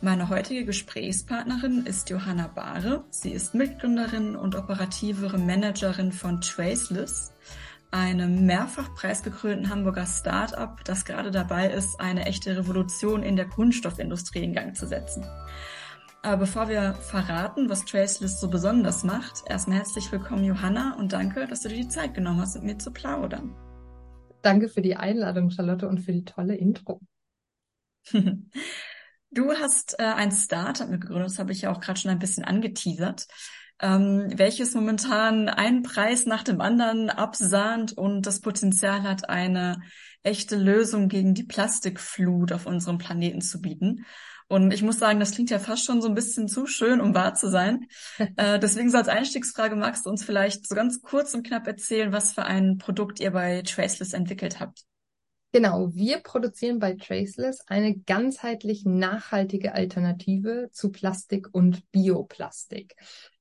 Meine heutige Gesprächspartnerin ist Johanna Bahre. Sie ist Mitgründerin und operative Managerin von Traceless, einem mehrfach preisgekrönten Hamburger Start-up, das gerade dabei ist, eine echte Revolution in der Kunststoffindustrie in Gang zu setzen. Aber bevor wir verraten, was Traceless so besonders macht, erstmal herzlich willkommen, Johanna, und danke, dass du dir die Zeit genommen hast, mit mir zu plaudern. Danke für die Einladung, Charlotte, und für die tolle Intro. Du hast äh, ein Startup mitgegründet, das habe ich ja auch gerade schon ein bisschen angeteasert, ähm, welches momentan einen Preis nach dem anderen absahnt und das Potenzial hat, eine echte Lösung gegen die Plastikflut auf unserem Planeten zu bieten. Und ich muss sagen, das klingt ja fast schon so ein bisschen zu schön, um wahr zu sein. äh, deswegen so als Einstiegsfrage magst du uns vielleicht so ganz kurz und knapp erzählen, was für ein Produkt ihr bei Traceless entwickelt habt. Genau, wir produzieren bei Traceless eine ganzheitlich nachhaltige Alternative zu Plastik und Bioplastik.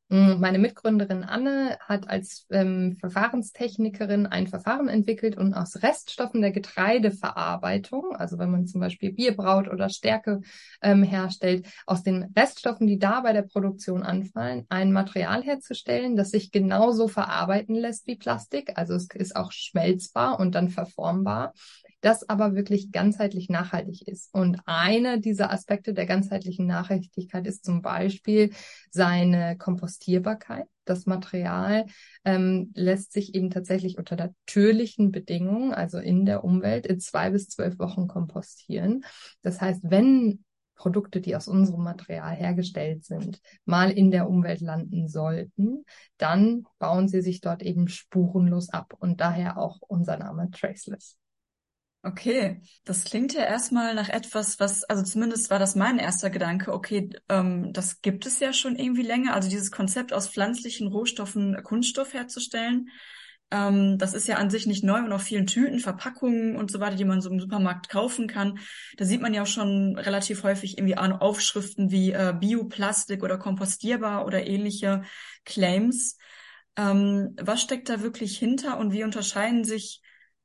Mm, meine Mitgründerin Anne hat als ähm, Verfahrenstechnikerin ein Verfahren entwickelt und aus Reststoffen der Getreideverarbeitung, also wenn man zum Beispiel Bier braut oder Stärke ähm, herstellt, aus den Reststoffen, die da bei der Produktion anfallen, ein Material herzustellen, das sich genauso verarbeiten lässt wie Plastik. Also es ist auch schmelzbar und dann verformbar das aber wirklich ganzheitlich nachhaltig ist. Und einer dieser Aspekte der ganzheitlichen Nachhaltigkeit ist zum Beispiel seine Kompostierbarkeit. Das Material ähm, lässt sich eben tatsächlich unter natürlichen Bedingungen, also in der Umwelt, in zwei bis zwölf Wochen kompostieren. Das heißt, wenn Produkte, die aus unserem Material hergestellt sind, mal in der Umwelt landen sollten, dann bauen sie sich dort eben spurenlos ab und daher auch unser Name Traceless. Okay, das klingt ja erstmal nach etwas, was, also zumindest war das mein erster Gedanke, okay, ähm, das gibt es ja schon irgendwie länger, also dieses Konzept aus pflanzlichen Rohstoffen Kunststoff herzustellen. Ähm, das ist ja an sich nicht neu und auf vielen Tüten, Verpackungen und so weiter, die man so im Supermarkt kaufen kann. Da sieht man ja auch schon relativ häufig irgendwie Aufschriften wie äh, Bioplastik oder kompostierbar oder ähnliche Claims. Ähm, was steckt da wirklich hinter und wie unterscheiden sich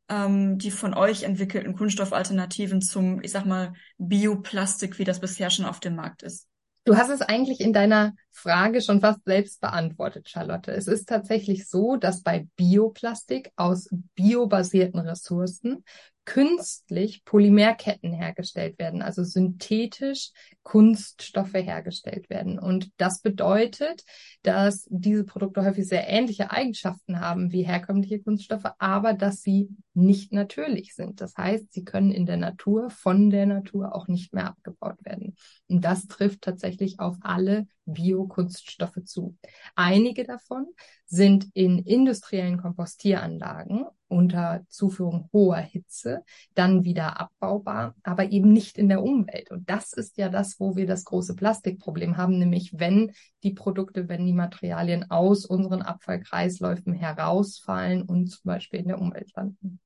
ähm, die von euch entwickelten Kunststoffalternativen zum, ich sag mal, Bioplastik, wie das bisher schon auf dem Markt ist? Du hast es eigentlich in deiner Frage schon fast selbst beantwortet, Charlotte. Es ist tatsächlich so, dass bei Bioplastik aus biobasierten Ressourcen künstlich Polymerketten hergestellt werden, also synthetisch Kunststoffe hergestellt werden. Und das bedeutet, dass diese Produkte häufig sehr ähnliche Eigenschaften haben wie herkömmliche Kunststoffe, aber dass sie nicht natürlich sind. Das heißt, sie können in der Natur, von der Natur auch nicht mehr abgebaut werden. Und das trifft tatsächlich auf alle Biokunststoffe zu. Einige davon sind in industriellen Kompostieranlagen unter Zuführung hoher Hitze dann wieder abbaubar, aber eben nicht in der Umwelt. Und das ist ja das, wo wir das große Plastikproblem haben, nämlich wenn die Produkte, wenn die Materialien aus unseren Abfallkreisläufen herausfallen und zum Beispiel in der Umwelt landen.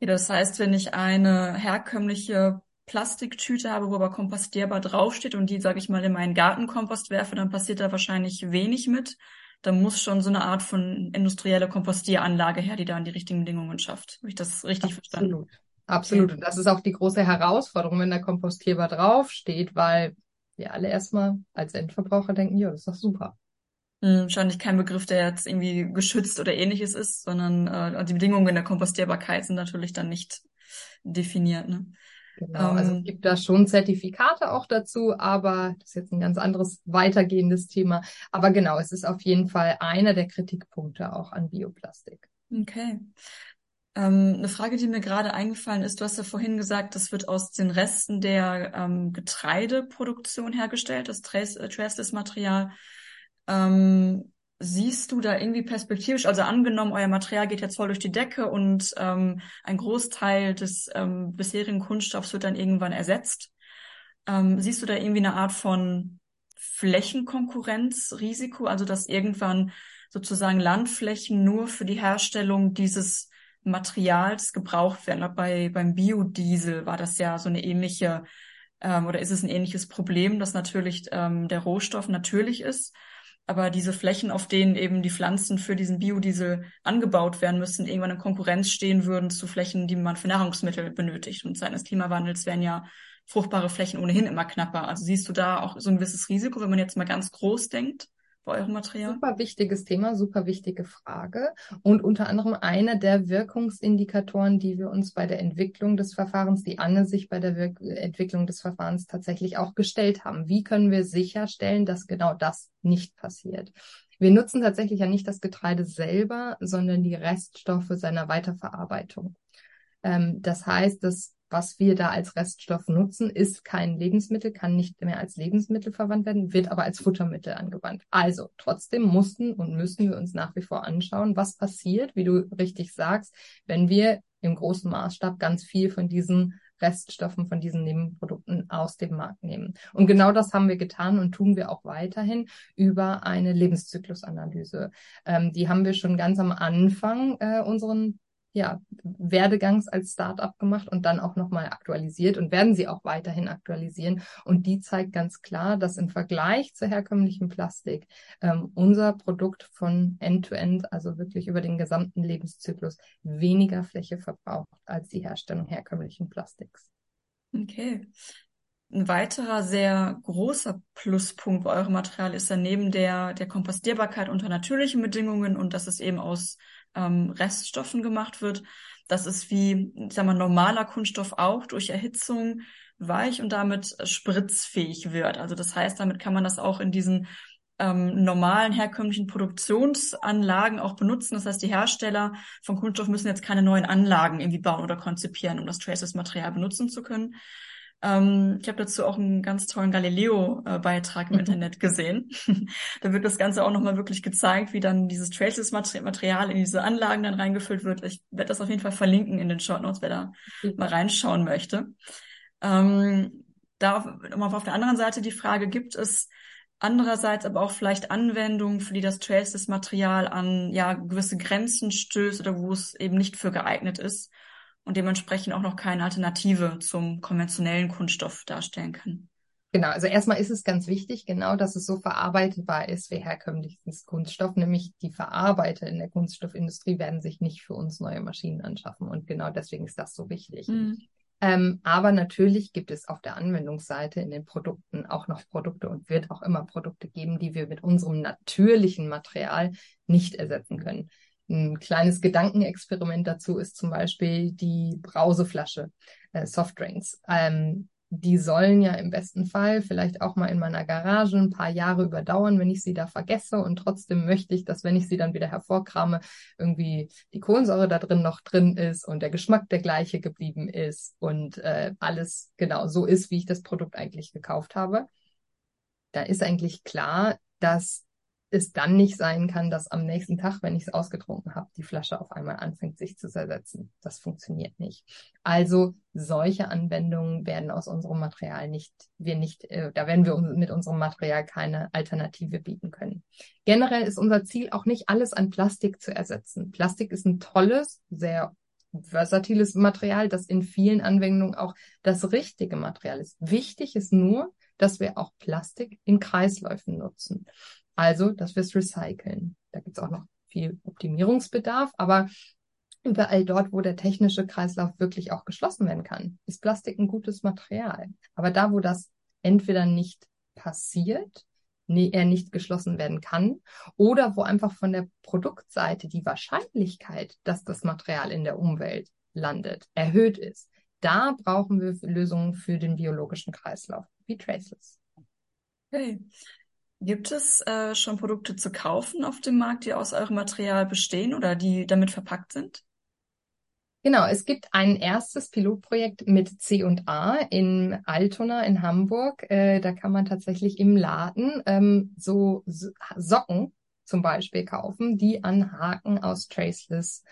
Das heißt, wenn ich eine herkömmliche Plastiktüte habe, wo aber kompostierbar draufsteht und die, sage ich mal, in meinen Gartenkompost werfe, dann passiert da wahrscheinlich wenig mit. Da muss schon so eine Art von industrielle Kompostieranlage her, die da an die richtigen Bedingungen schafft. Habe ich das richtig Absolut. verstanden? Absolut. Und das ist auch die große Herausforderung, wenn da kompostierbar draufsteht, weil wir alle erstmal als Endverbraucher denken, ja, das ist doch super. Hm, wahrscheinlich kein Begriff, der jetzt irgendwie geschützt oder ähnliches ist, sondern äh, die Bedingungen der Kompostierbarkeit sind natürlich dann nicht definiert. Ne? Genau, also es ähm, gibt da schon Zertifikate auch dazu, aber das ist jetzt ein ganz anderes weitergehendes Thema. Aber genau, es ist auf jeden Fall einer der Kritikpunkte auch an Bioplastik. Okay. Ähm, eine Frage, die mir gerade eingefallen ist, du hast ja vorhin gesagt, das wird aus den Resten der ähm, Getreideproduktion hergestellt, das Traceless-Material. Ähm, Siehst du da irgendwie perspektivisch, also angenommen, euer Material geht jetzt voll durch die Decke und ähm, ein Großteil des ähm, bisherigen Kunststoffs wird dann irgendwann ersetzt. Ähm, siehst du da irgendwie eine Art von Flächenkonkurrenzrisiko, also dass irgendwann sozusagen Landflächen nur für die Herstellung dieses Materials gebraucht werden. Bei, beim Biodiesel war das ja so eine ähnliche, ähm, oder ist es ein ähnliches Problem, dass natürlich ähm, der Rohstoff natürlich ist, aber diese Flächen, auf denen eben die Pflanzen für diesen Biodiesel angebaut werden müssen, irgendwann in Konkurrenz stehen würden zu Flächen, die man für Nahrungsmittel benötigt. Und seitens des Klimawandels werden ja fruchtbare Flächen ohnehin immer knapper. Also siehst du da auch so ein gewisses Risiko, wenn man jetzt mal ganz groß denkt? Bei eurem Material? Super wichtiges Thema, super wichtige Frage und unter anderem einer der Wirkungsindikatoren, die wir uns bei der Entwicklung des Verfahrens, die Anne sich bei der Wirk Entwicklung des Verfahrens tatsächlich auch gestellt haben. Wie können wir sicherstellen, dass genau das nicht passiert? Wir nutzen tatsächlich ja nicht das Getreide selber, sondern die Reststoffe seiner Weiterverarbeitung. Ähm, das heißt, dass was wir da als Reststoff nutzen, ist kein Lebensmittel, kann nicht mehr als Lebensmittel verwandt werden, wird aber als Futtermittel angewandt. Also trotzdem mussten und müssen wir uns nach wie vor anschauen, was passiert, wie du richtig sagst, wenn wir im großen Maßstab ganz viel von diesen Reststoffen von diesen Nebenprodukten aus dem Markt nehmen. Und genau das haben wir getan und tun wir auch weiterhin über eine Lebenszyklusanalyse. Ähm, die haben wir schon ganz am Anfang äh, unseren ja, Werdegangs als Startup gemacht und dann auch nochmal aktualisiert und werden sie auch weiterhin aktualisieren. Und die zeigt ganz klar, dass im Vergleich zu herkömmlichem Plastik ähm, unser Produkt von End-to-End, -End, also wirklich über den gesamten Lebenszyklus, weniger Fläche verbraucht als die Herstellung herkömmlichen Plastiks. Okay. Ein weiterer sehr großer Pluspunkt bei eurem Material ist ja neben der, der Kompostierbarkeit unter natürlichen Bedingungen und dass es eben aus ähm, Reststoffen gemacht wird. Das ist wie, ich sag mal, normaler Kunststoff auch durch Erhitzung weich und damit spritzfähig wird. Also das heißt, damit kann man das auch in diesen ähm, normalen herkömmlichen Produktionsanlagen auch benutzen. Das heißt, die Hersteller von Kunststoff müssen jetzt keine neuen Anlagen irgendwie bauen oder konzipieren, um das Traces-Material benutzen zu können, ähm, ich habe dazu auch einen ganz tollen Galileo-Beitrag im mhm. Internet gesehen. da wird das Ganze auch nochmal wirklich gezeigt, wie dann dieses Traces-Material in diese Anlagen dann reingefüllt wird. Ich werde das auf jeden Fall verlinken in den Short Notes, wer da mhm. mal reinschauen möchte. Ähm, da auf, auf der anderen Seite die Frage, gibt es andererseits aber auch vielleicht Anwendungen, für die das Traces-Material an ja gewisse Grenzen stößt oder wo es eben nicht für geeignet ist und dementsprechend auch noch keine Alternative zum konventionellen Kunststoff darstellen kann. Genau, also erstmal ist es ganz wichtig, genau, dass es so verarbeitbar ist wie herkömmliches Kunststoff, nämlich die Verarbeiter in der Kunststoffindustrie werden sich nicht für uns neue Maschinen anschaffen und genau deswegen ist das so wichtig. Mhm. Ähm, aber natürlich gibt es auf der Anwendungsseite in den Produkten auch noch Produkte und wird auch immer Produkte geben, die wir mit unserem natürlichen Material nicht ersetzen können. Ein kleines Gedankenexperiment dazu ist zum Beispiel die Brauseflasche, äh, Softdrinks. Ähm, die sollen ja im besten Fall vielleicht auch mal in meiner Garage ein paar Jahre überdauern, wenn ich sie da vergesse. Und trotzdem möchte ich, dass wenn ich sie dann wieder hervorkrame, irgendwie die Kohlensäure da drin noch drin ist und der Geschmack der gleiche geblieben ist und äh, alles genau so ist, wie ich das Produkt eigentlich gekauft habe. Da ist eigentlich klar, dass es dann nicht sein kann, dass am nächsten Tag, wenn ich es ausgetrunken habe, die Flasche auf einmal anfängt, sich zu zersetzen. Das funktioniert nicht. Also solche Anwendungen werden aus unserem Material nicht, wir nicht, äh, da werden wir mit unserem Material keine Alternative bieten können. Generell ist unser Ziel auch nicht alles an Plastik zu ersetzen. Plastik ist ein tolles, sehr versatiles Material, das in vielen Anwendungen auch das richtige Material ist. Wichtig ist nur, dass wir auch Plastik in Kreisläufen nutzen. Also, dass wir es recyceln. Da gibt es auch noch viel Optimierungsbedarf, aber überall dort, wo der technische Kreislauf wirklich auch geschlossen werden kann, ist Plastik ein gutes Material. Aber da, wo das entweder nicht passiert, nee, er nicht geschlossen werden kann, oder wo einfach von der Produktseite die Wahrscheinlichkeit, dass das Material in der Umwelt landet, erhöht ist, da brauchen wir Lösungen für den biologischen Kreislauf, wie Traceless. Okay. Gibt es äh, schon Produkte zu kaufen auf dem Markt, die aus eurem Material bestehen oder die damit verpackt sind? Genau, es gibt ein erstes Pilotprojekt mit C&A in Altona in Hamburg. Äh, da kann man tatsächlich im Laden ähm, so Socken zum Beispiel kaufen, die an Haken aus Traceless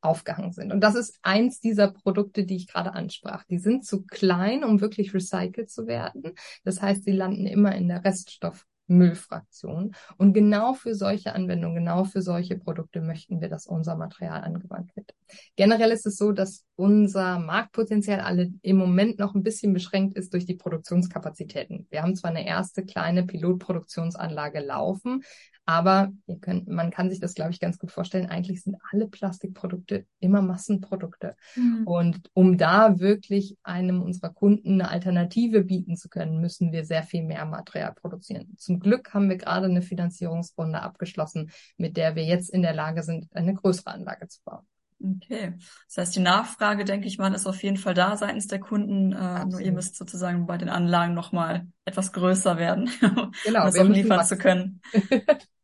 aufgehangen sind. Und das ist eins dieser Produkte, die ich gerade ansprach. Die sind zu klein, um wirklich recycelt zu werden. Das heißt, sie landen immer in der Reststoff Müllfraktion. Und genau für solche Anwendungen, genau für solche Produkte möchten wir, dass unser Material angewandt wird. Generell ist es so, dass unser Marktpotenzial alle im Moment noch ein bisschen beschränkt ist durch die Produktionskapazitäten. Wir haben zwar eine erste kleine Pilotproduktionsanlage laufen, aber ihr könnt, man kann sich das, glaube ich, ganz gut vorstellen. Eigentlich sind alle Plastikprodukte immer Massenprodukte. Mhm. Und um da wirklich einem unserer Kunden eine Alternative bieten zu können, müssen wir sehr viel mehr Material produzieren. Zum Glück haben wir gerade eine Finanzierungsrunde abgeschlossen, mit der wir jetzt in der Lage sind, eine größere Anlage zu bauen. Okay. Das heißt, die Nachfrage, denke ich mal, ist auf jeden Fall da seitens der Kunden. Äh, nur ihr müsst sozusagen bei den Anlagen nochmal etwas größer werden, genau, um das auch liefern zu können.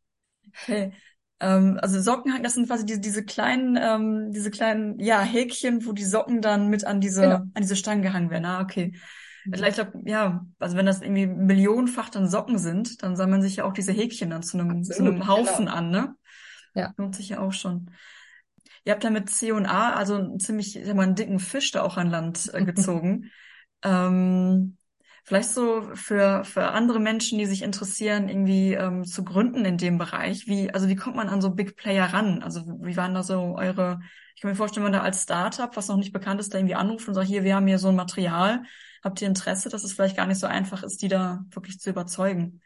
Okay. Ähm, also Sockenhaken, das sind quasi diese, diese kleinen, ähm, diese kleinen, ja, Häkchen, wo die Socken dann mit an diese, genau. an diese Stangen gehangen werden. Ah, okay. Mhm. Ich glaube, ja, also wenn das irgendwie millionenfach dann Socken sind, dann sammeln sich ja auch diese Häkchen dann zu einem, zu einem Haufen genau. an, ne? Ja. Lohnt sich ja auch schon. Ihr habt da mit C und A also einen ziemlich, ich sag mal, einen dicken Fisch da auch an Land äh, gezogen. ähm, Vielleicht so für, für andere Menschen, die sich interessieren, irgendwie ähm, zu gründen in dem Bereich. Wie, also wie kommt man an so Big Player ran? Also wie waren da so eure, ich kann mir vorstellen, wenn man da als Startup, was noch nicht bekannt ist, da irgendwie anruft und sagt, hier, wir haben hier so ein Material, habt ihr Interesse, dass es vielleicht gar nicht so einfach ist, die da wirklich zu überzeugen?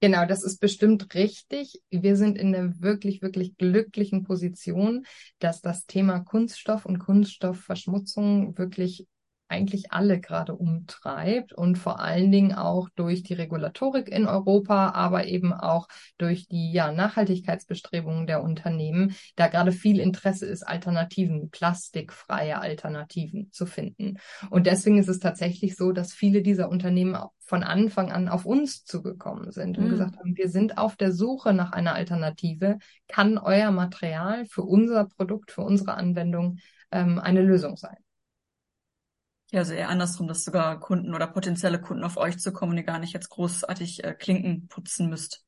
Genau, das ist bestimmt richtig. Wir sind in der wirklich, wirklich glücklichen Position, dass das Thema Kunststoff und Kunststoffverschmutzung wirklich eigentlich alle gerade umtreibt und vor allen Dingen auch durch die Regulatorik in Europa, aber eben auch durch die ja, Nachhaltigkeitsbestrebungen der Unternehmen, da gerade viel Interesse ist, Alternativen, plastikfreie Alternativen zu finden. Und deswegen ist es tatsächlich so, dass viele dieser Unternehmen von Anfang an auf uns zugekommen sind und mhm. gesagt haben, wir sind auf der Suche nach einer Alternative. Kann euer Material für unser Produkt, für unsere Anwendung ähm, eine Lösung sein? Ja, also eher andersrum, dass sogar Kunden oder potenzielle Kunden auf euch zu kommen, die gar nicht jetzt großartig äh, Klinken putzen müsst.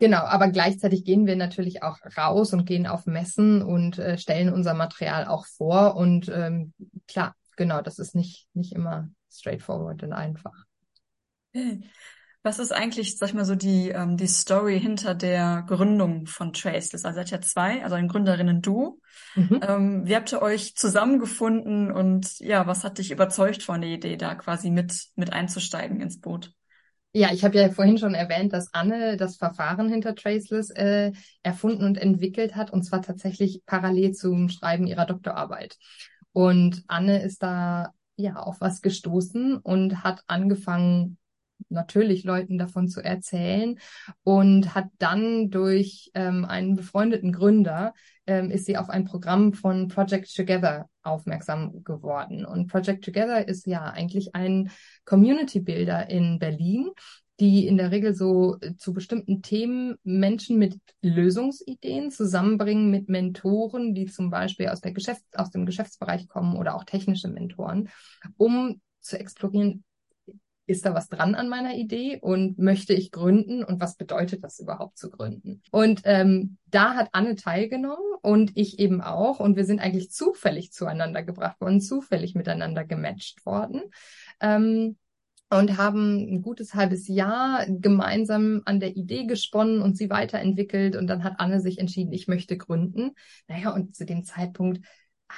Genau, aber gleichzeitig gehen wir natürlich auch raus und gehen auf Messen und äh, stellen unser Material auch vor. Und ähm, klar, genau, das ist nicht, nicht immer straightforward und einfach. Okay. Was ist eigentlich, sag ich mal so, die, ähm, die Story hinter der Gründung von Traceless? Also seid ja zwei, also ein Gründerinnen du. Mhm. Ähm, wie habt ihr euch zusammengefunden und ja, was hat dich überzeugt von der Idee, da quasi mit, mit einzusteigen ins Boot? Ja, ich habe ja vorhin schon erwähnt, dass Anne das Verfahren hinter Traceless äh, erfunden und entwickelt hat, und zwar tatsächlich parallel zum Schreiben ihrer Doktorarbeit. Und Anne ist da ja auf was gestoßen und hat angefangen, natürlich Leuten davon zu erzählen und hat dann durch ähm, einen befreundeten Gründer ähm, ist sie auf ein Programm von Project Together aufmerksam geworden. Und Project Together ist ja eigentlich ein Community Builder in Berlin, die in der Regel so äh, zu bestimmten Themen Menschen mit Lösungsideen zusammenbringen mit Mentoren, die zum Beispiel aus, der Geschäfts-, aus dem Geschäftsbereich kommen oder auch technische Mentoren, um zu explorieren, ist da was dran an meiner Idee und möchte ich gründen und was bedeutet das überhaupt zu gründen? Und ähm, da hat Anne teilgenommen und ich eben auch und wir sind eigentlich zufällig zueinander gebracht worden, zufällig miteinander gematcht worden. Ähm, und haben ein gutes halbes Jahr gemeinsam an der Idee gesponnen und sie weiterentwickelt. Und dann hat Anne sich entschieden, ich möchte gründen. Naja, und zu dem Zeitpunkt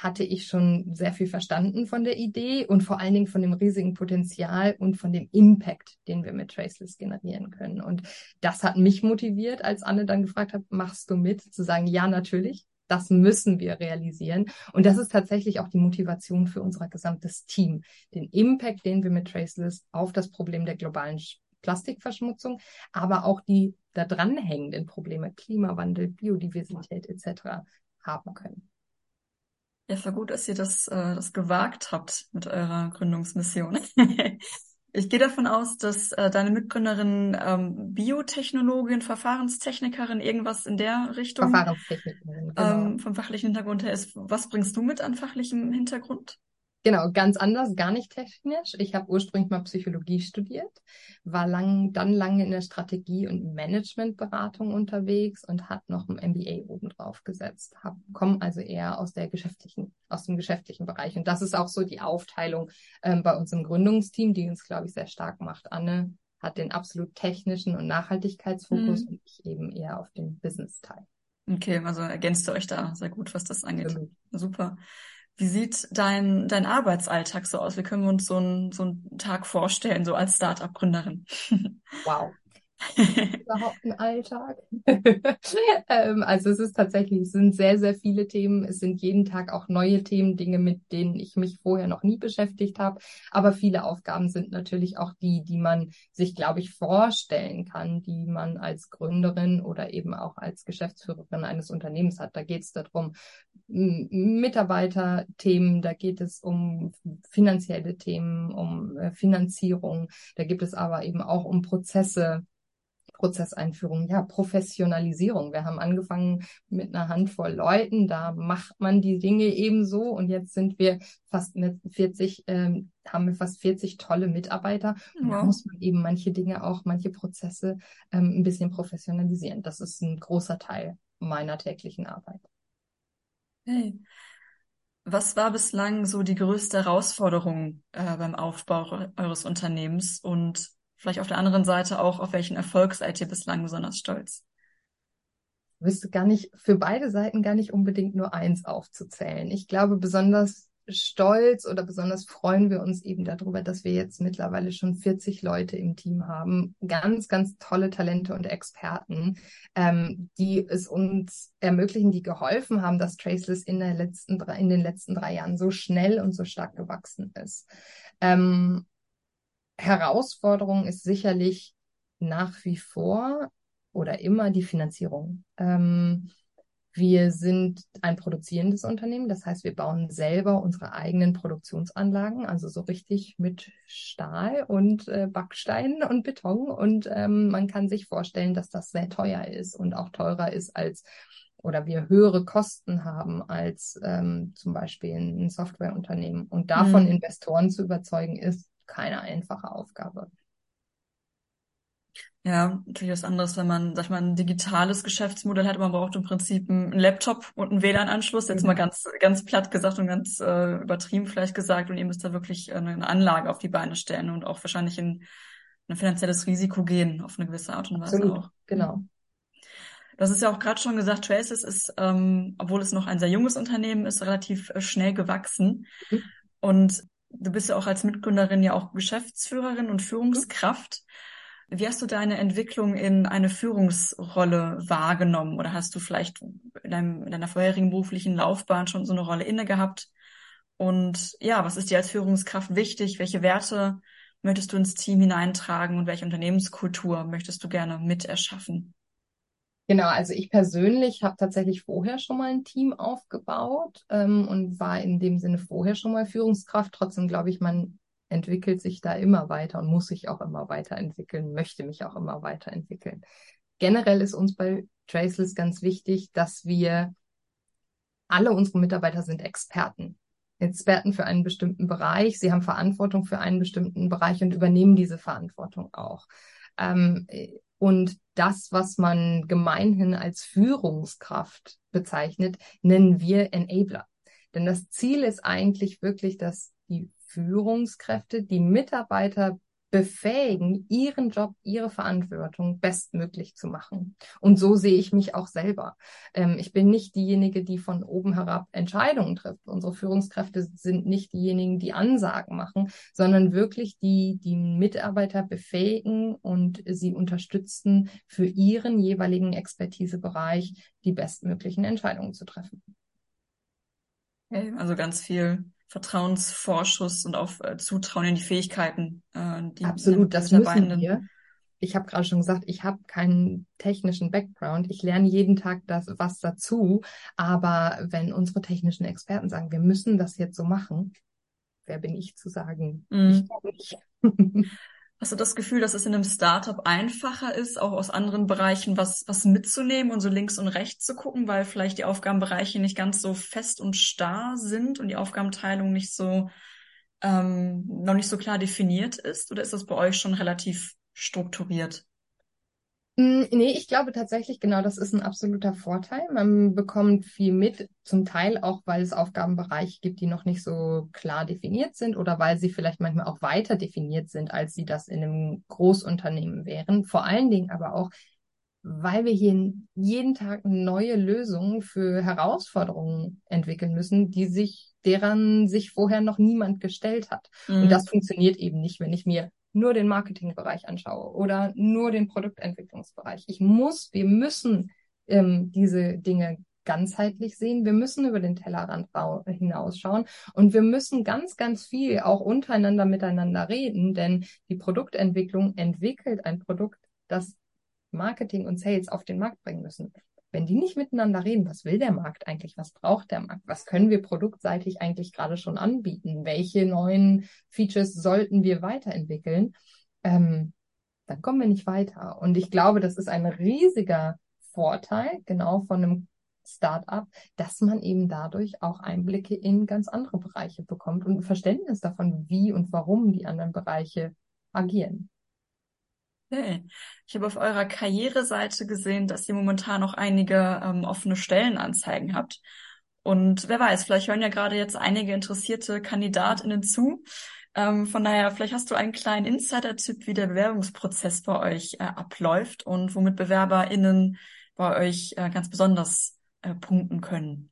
hatte ich schon sehr viel verstanden von der Idee und vor allen Dingen von dem riesigen Potenzial und von dem Impact, den wir mit Traceless generieren können. Und das hat mich motiviert, als Anne dann gefragt hat, machst du mit, zu sagen, ja, natürlich. Das müssen wir realisieren. Und das ist tatsächlich auch die Motivation für unser gesamtes Team. Den Impact, den wir mit Traceless auf das Problem der globalen Plastikverschmutzung, aber auch die da dranhängenden Probleme, Klimawandel, Biodiversität etc. haben können. Ja, war gut, dass ihr das, äh, das gewagt habt mit eurer Gründungsmission. ich gehe davon aus, dass äh, deine Mitgründerin ähm, Biotechnologin, Verfahrenstechnikerin, irgendwas in der Richtung Verfahrenstechnikerin, genau. ähm, vom fachlichen Hintergrund her ist. Was bringst du mit an fachlichem Hintergrund? Genau, ganz anders, gar nicht technisch. Ich habe ursprünglich mal Psychologie studiert, war lang, dann lange in der Strategie- und Managementberatung unterwegs und hat noch ein MBA obendrauf gesetzt. Komme also eher aus der geschäftlichen, aus dem geschäftlichen Bereich. Und das ist auch so die Aufteilung ähm, bei uns im Gründungsteam, die uns, glaube ich, sehr stark macht. Anne hat den absolut technischen und Nachhaltigkeitsfokus Mhm. und ich eben eher auf den Business-Teil. Okay, also ergänzt ihr euch da sehr gut, was das angeht. Absolut. Super. Wie sieht dein, dein Arbeitsalltag so aus? Wie können wir uns so einen, so einen Tag vorstellen, so als Startup-Gründerin? Wow. überhaupt einen Alltag? ähm, also es ist tatsächlich, es sind sehr, sehr viele Themen. Es sind jeden Tag auch neue Themen, Dinge, mit denen ich mich vorher noch nie beschäftigt habe. Aber viele Aufgaben sind natürlich auch die, die man sich, glaube ich, vorstellen kann, die man als Gründerin oder eben auch als Geschäftsführerin eines Unternehmens hat. Da geht es darum, Mitarbeiterthemen, da geht es um finanzielle Themen, um äh, Finanzierung, da gibt es aber eben auch um Prozesse, Prozesseinführung, ja, Professionalisierung. Wir haben angefangen mit einer Handvoll Leuten, da macht man die Dinge ebenso und jetzt sind wir fast mit 40, ähm, haben wir fast 40 tolle Mitarbeiter und da Wow. muss man eben manche Dinge auch, manche Prozesse ähm, ein bisschen professionalisieren. Das ist ein großer Teil meiner täglichen Arbeit. Hey. Was war bislang so die größte Herausforderung äh, beim Aufbau eu- eures Unternehmens und vielleicht auf der anderen Seite auch, auf welchen Erfolg seid ihr bislang besonders stolz? Ich wüsste gar nicht, für beide Seiten gar nicht unbedingt nur eins aufzuzählen. Ich glaube, besonders stolz oder besonders freuen wir uns eben darüber, dass wir jetzt mittlerweile schon 40 Leute im Team haben. Ganz, ganz tolle Talente und Experten, ähm, die es uns ermöglichen, die geholfen haben, dass Traceless in, der letzten in den letzten drei Jahren so schnell und so stark gewachsen ist. Ähm, Herausforderung ist sicherlich nach wie vor oder immer die Finanzierung. Ähm, wir sind ein produzierendes Unternehmen, das heißt, wir bauen selber unsere eigenen Produktionsanlagen, also so richtig mit Stahl und äh, Backstein und Beton. Und ähm, man kann sich vorstellen, dass das sehr teuer ist und auch teurer ist als oder wir höhere Kosten haben als ähm, zum Beispiel ein Softwareunternehmen. Und davon Mhm. Investoren zu überzeugen, ist keine einfache Aufgabe. Ja, natürlich was anderes, wenn man, sag ich mal, ein digitales Geschäftsmodell hat. Man braucht im Prinzip einen Laptop und einen WLAN-Anschluss. Jetzt mal Genau. ganz, ganz platt gesagt und ganz äh, übertrieben vielleicht gesagt. Und ihr müsst da wirklich äh, eine Anlage auf die Beine stellen und auch wahrscheinlich in ein finanzielles Risiko gehen, auf eine gewisse Art und Weise Absolut, auch. genau. Mhm. Das ist ja auch gerade schon gesagt, Traces ist, ähm, obwohl es noch ein sehr junges Unternehmen ist, relativ äh, schnell gewachsen. Mhm. Und du bist ja auch als Mitgründerin ja auch Geschäftsführerin und. Führungskraft. Wie hast du deine Entwicklung in eine Führungsrolle wahrgenommen? Oder hast du vielleicht in, deinem, in deiner vorherigen beruflichen Laufbahn schon so eine Rolle inne gehabt? Und ja, was ist dir als Führungskraft wichtig? Welche Werte möchtest du ins Team hineintragen und welche Unternehmenskultur möchtest du gerne mit erschaffen? Genau, also ich persönlich habe tatsächlich vorher schon mal ein Team aufgebaut ähm, und war in dem Sinne vorher schon mal Führungskraft. Trotzdem glaube ich, man entwickelt sich da immer weiter und muss sich auch immer weiterentwickeln, möchte mich auch immer weiterentwickeln. Generell ist uns bei Traceless ganz wichtig, dass wir alle unsere Mitarbeiter sind Experten. Experten für einen bestimmten Bereich. Sie haben Verantwortung für einen bestimmten Bereich und übernehmen diese Verantwortung auch. Ähm, und das, was man gemeinhin als Führungskraft bezeichnet, nennen wir Enabler. Denn das Ziel ist eigentlich wirklich, dass die Führungskräfte die Mitarbeiter befähigen, ihren Job, ihre Verantwortung bestmöglich zu machen. Und so sehe ich mich auch selber. Ähm, ich bin nicht diejenige, die von oben herab Entscheidungen trifft. Unsere Führungskräfte sind nicht diejenigen, die Ansagen machen, sondern wirklich die, die Mitarbeiter befähigen und sie unterstützen, für ihren jeweiligen Expertisebereich die bestmöglichen Entscheidungen zu treffen. Also ganz viel Vertrauensvorschuss und auf äh, Zutrauen in die Fähigkeiten, äh, die Absolut, das müssen wir. Ich habe gerade schon gesagt, ich habe keinen technischen Background. Ich lerne jeden Tag das, was dazu. Aber wenn unsere technischen Experten sagen, wir müssen das jetzt so machen, wer bin ich zu sagen? Ich Mhm. glaube nicht. Hast du das Gefühl, dass es in einem Startup einfacher ist, auch aus anderen Bereichen was, was mitzunehmen und so links und rechts zu gucken, weil vielleicht die Aufgabenbereiche nicht ganz so fest und starr sind und die Aufgabenteilung nicht so, ähm, noch nicht so klar definiert ist? Oder ist das bei euch schon relativ strukturiert? Mm, nee, ich glaube tatsächlich, genau, das ist ein absoluter Vorteil. Man bekommt viel mit, zum Teil auch, weil es Aufgabenbereiche gibt, die noch nicht so klar definiert sind oder weil sie vielleicht manchmal auch weiter definiert sind, als sie das in einem Großunternehmen wären. Vor allen Dingen aber auch, weil wir hier jeden Tag neue Lösungen für Herausforderungen entwickeln müssen, die sich, deren sich vorher noch niemand gestellt hat. Mhm. Und das funktioniert eben nicht, wenn ich mir nur den Marketingbereich anschaue oder nur den Produktentwicklungsbereich. Ich muss, wir müssen ähm, diese Dinge ganzheitlich sehen. Wir müssen über den Tellerrand hinausschauen und wir müssen ganz, ganz viel auch untereinander miteinander reden, denn die Produktentwicklung entwickelt ein Produkt, das Marketing und Sales auf den Markt bringen müssen. Wenn die nicht miteinander reden, was will der Markt eigentlich? Was braucht der Markt? Was können wir produktseitig eigentlich gerade schon anbieten? Welche neuen Features sollten wir weiterentwickeln? Ähm, dann kommen wir nicht weiter. Und ich glaube, das ist ein riesiger Vorteil, genau von einem Startup, dass man eben dadurch auch Einblicke in ganz andere Bereiche bekommt und ein Verständnis davon, wie und warum die anderen Bereiche agieren. Okay. Ich habe auf eurer Karriereseite gesehen, dass ihr momentan noch einige ähm, offene Stellenanzeigen habt. Und wer weiß, vielleicht hören ja gerade jetzt einige interessierte KandidatInnen zu. Ähm, von daher, vielleicht hast du einen kleinen Insider-Tipp, wie der Bewerbungsprozess bei euch äh, abläuft und womit BewerberInnen bei euch äh, ganz besonders äh, punkten können.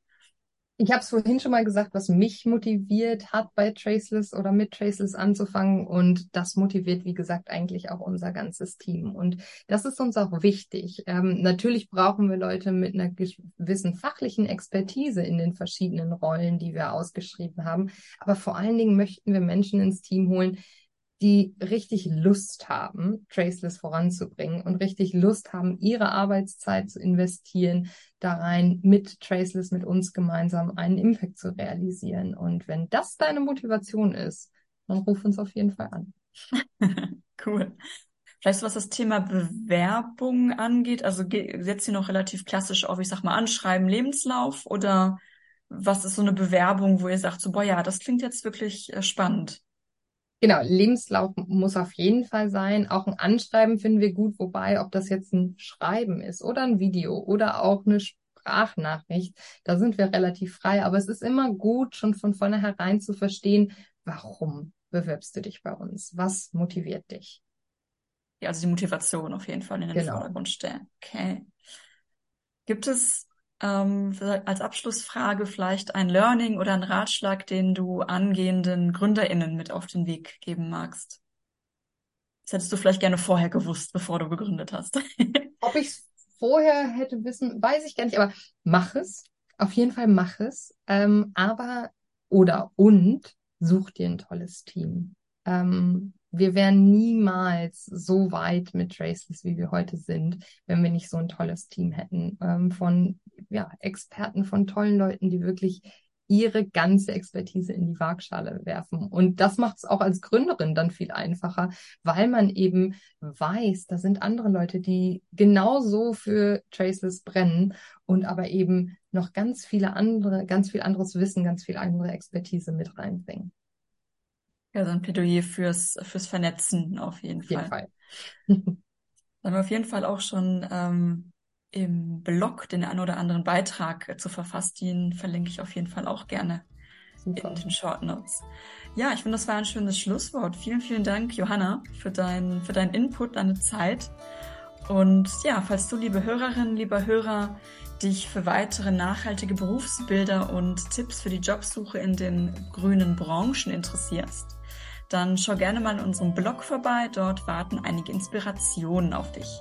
Ich habe es vorhin schon mal gesagt, was mich motiviert hat, bei Traceless oder mit Traceless anzufangen. Und das motiviert, wie gesagt, eigentlich auch unser ganzes Team. Und das ist uns auch wichtig. Ähm, natürlich brauchen wir Leute mit einer gewissen fachlichen Expertise in den verschiedenen Rollen, die wir ausgeschrieben haben. Aber vor allen Dingen möchten wir Menschen ins Team holen, die richtig Lust haben, Traceless voranzubringen und richtig Lust haben, ihre Arbeitszeit zu investieren, da rein mit Traceless, mit uns gemeinsam einen Impact zu realisieren. Und wenn das deine Motivation ist, dann ruf uns auf jeden Fall an. cool. Vielleicht was das Thema Bewerbung angeht, also setzt ihr noch relativ klassisch auf, ich sag mal, Anschreiben, Lebenslauf oder was ist so eine Bewerbung, wo ihr sagt, so, boah, ja, das klingt jetzt wirklich äh, spannend? Genau, Lebenslauf muss auf jeden Fall sein. Auch ein Anschreiben finden wir gut, wobei, ob das jetzt ein Schreiben ist oder ein Video oder auch eine Sprachnachricht, da sind wir relativ frei. Aber es ist immer gut, schon von vornherein zu verstehen, warum bewirbst du dich bei uns? Was motiviert dich? Ja, also die Motivation auf jeden Fall in den genau. Vordergrund stellen. Okay. Gibt es ähm, als Abschlussfrage vielleicht ein Learning oder ein Ratschlag, den du angehenden GründerInnen mit auf den Weg geben magst? Das hättest du vielleicht gerne vorher gewusst, bevor du gegründet hast. Ob ich es vorher hätte wissen, weiß ich gar nicht, aber mach es. Auf jeden Fall mach es. Ähm, aber oder und such dir ein tolles Team. Ähm, wir wären niemals so weit mit Traceless, wie wir heute sind, wenn wir nicht so ein tolles Team hätten ähm, von ja, Experten, von tollen Leuten, die wirklich ihre ganze Expertise in die Waagschale werfen. Und das macht es auch als Gründerin dann viel einfacher, weil man eben weiß, da sind andere Leute, die genauso für Traceless brennen und aber eben noch ganz viele andere, ganz viel anderes Wissen, ganz viel andere Expertise mit reinbringen. Ja, so ein Plädoyer fürs, fürs Vernetzen auf jeden auf Fall. Jeden Fall. Dann haben wir auf jeden Fall auch schon ähm, im Blog den einen oder anderen Beitrag äh, zu verfasst. Den verlinke ich auf jeden Fall auch gerne Super. in den Short Notes. Ja, ich finde, das war ein schönes Schlusswort. Vielen, vielen Dank, Johanna, für, dein, für deinen Input, deine Zeit. Und ja, falls du, liebe Hörerinnen, lieber Hörer, dich für weitere nachhaltige Berufsbilder und Tipps für die Jobsuche in den grünen Branchen interessierst, dann schau gerne mal in unserem Blog vorbei. Dort warten einige Inspirationen auf dich.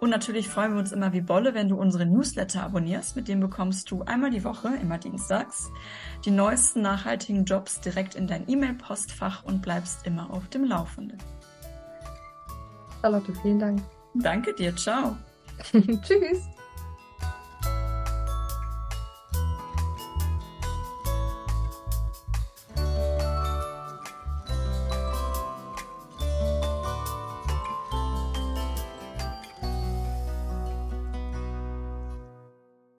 Und natürlich freuen wir uns immer wie Bolle, wenn du unsere Newsletter abonnierst. Mit dem bekommst du einmal die Woche, immer dienstags, die neuesten nachhaltigen Jobs direkt in dein E-Mail-Postfach und bleibst immer auf dem Laufenden. Charlotte, vielen Dank. Danke dir. Ciao. Tschüss.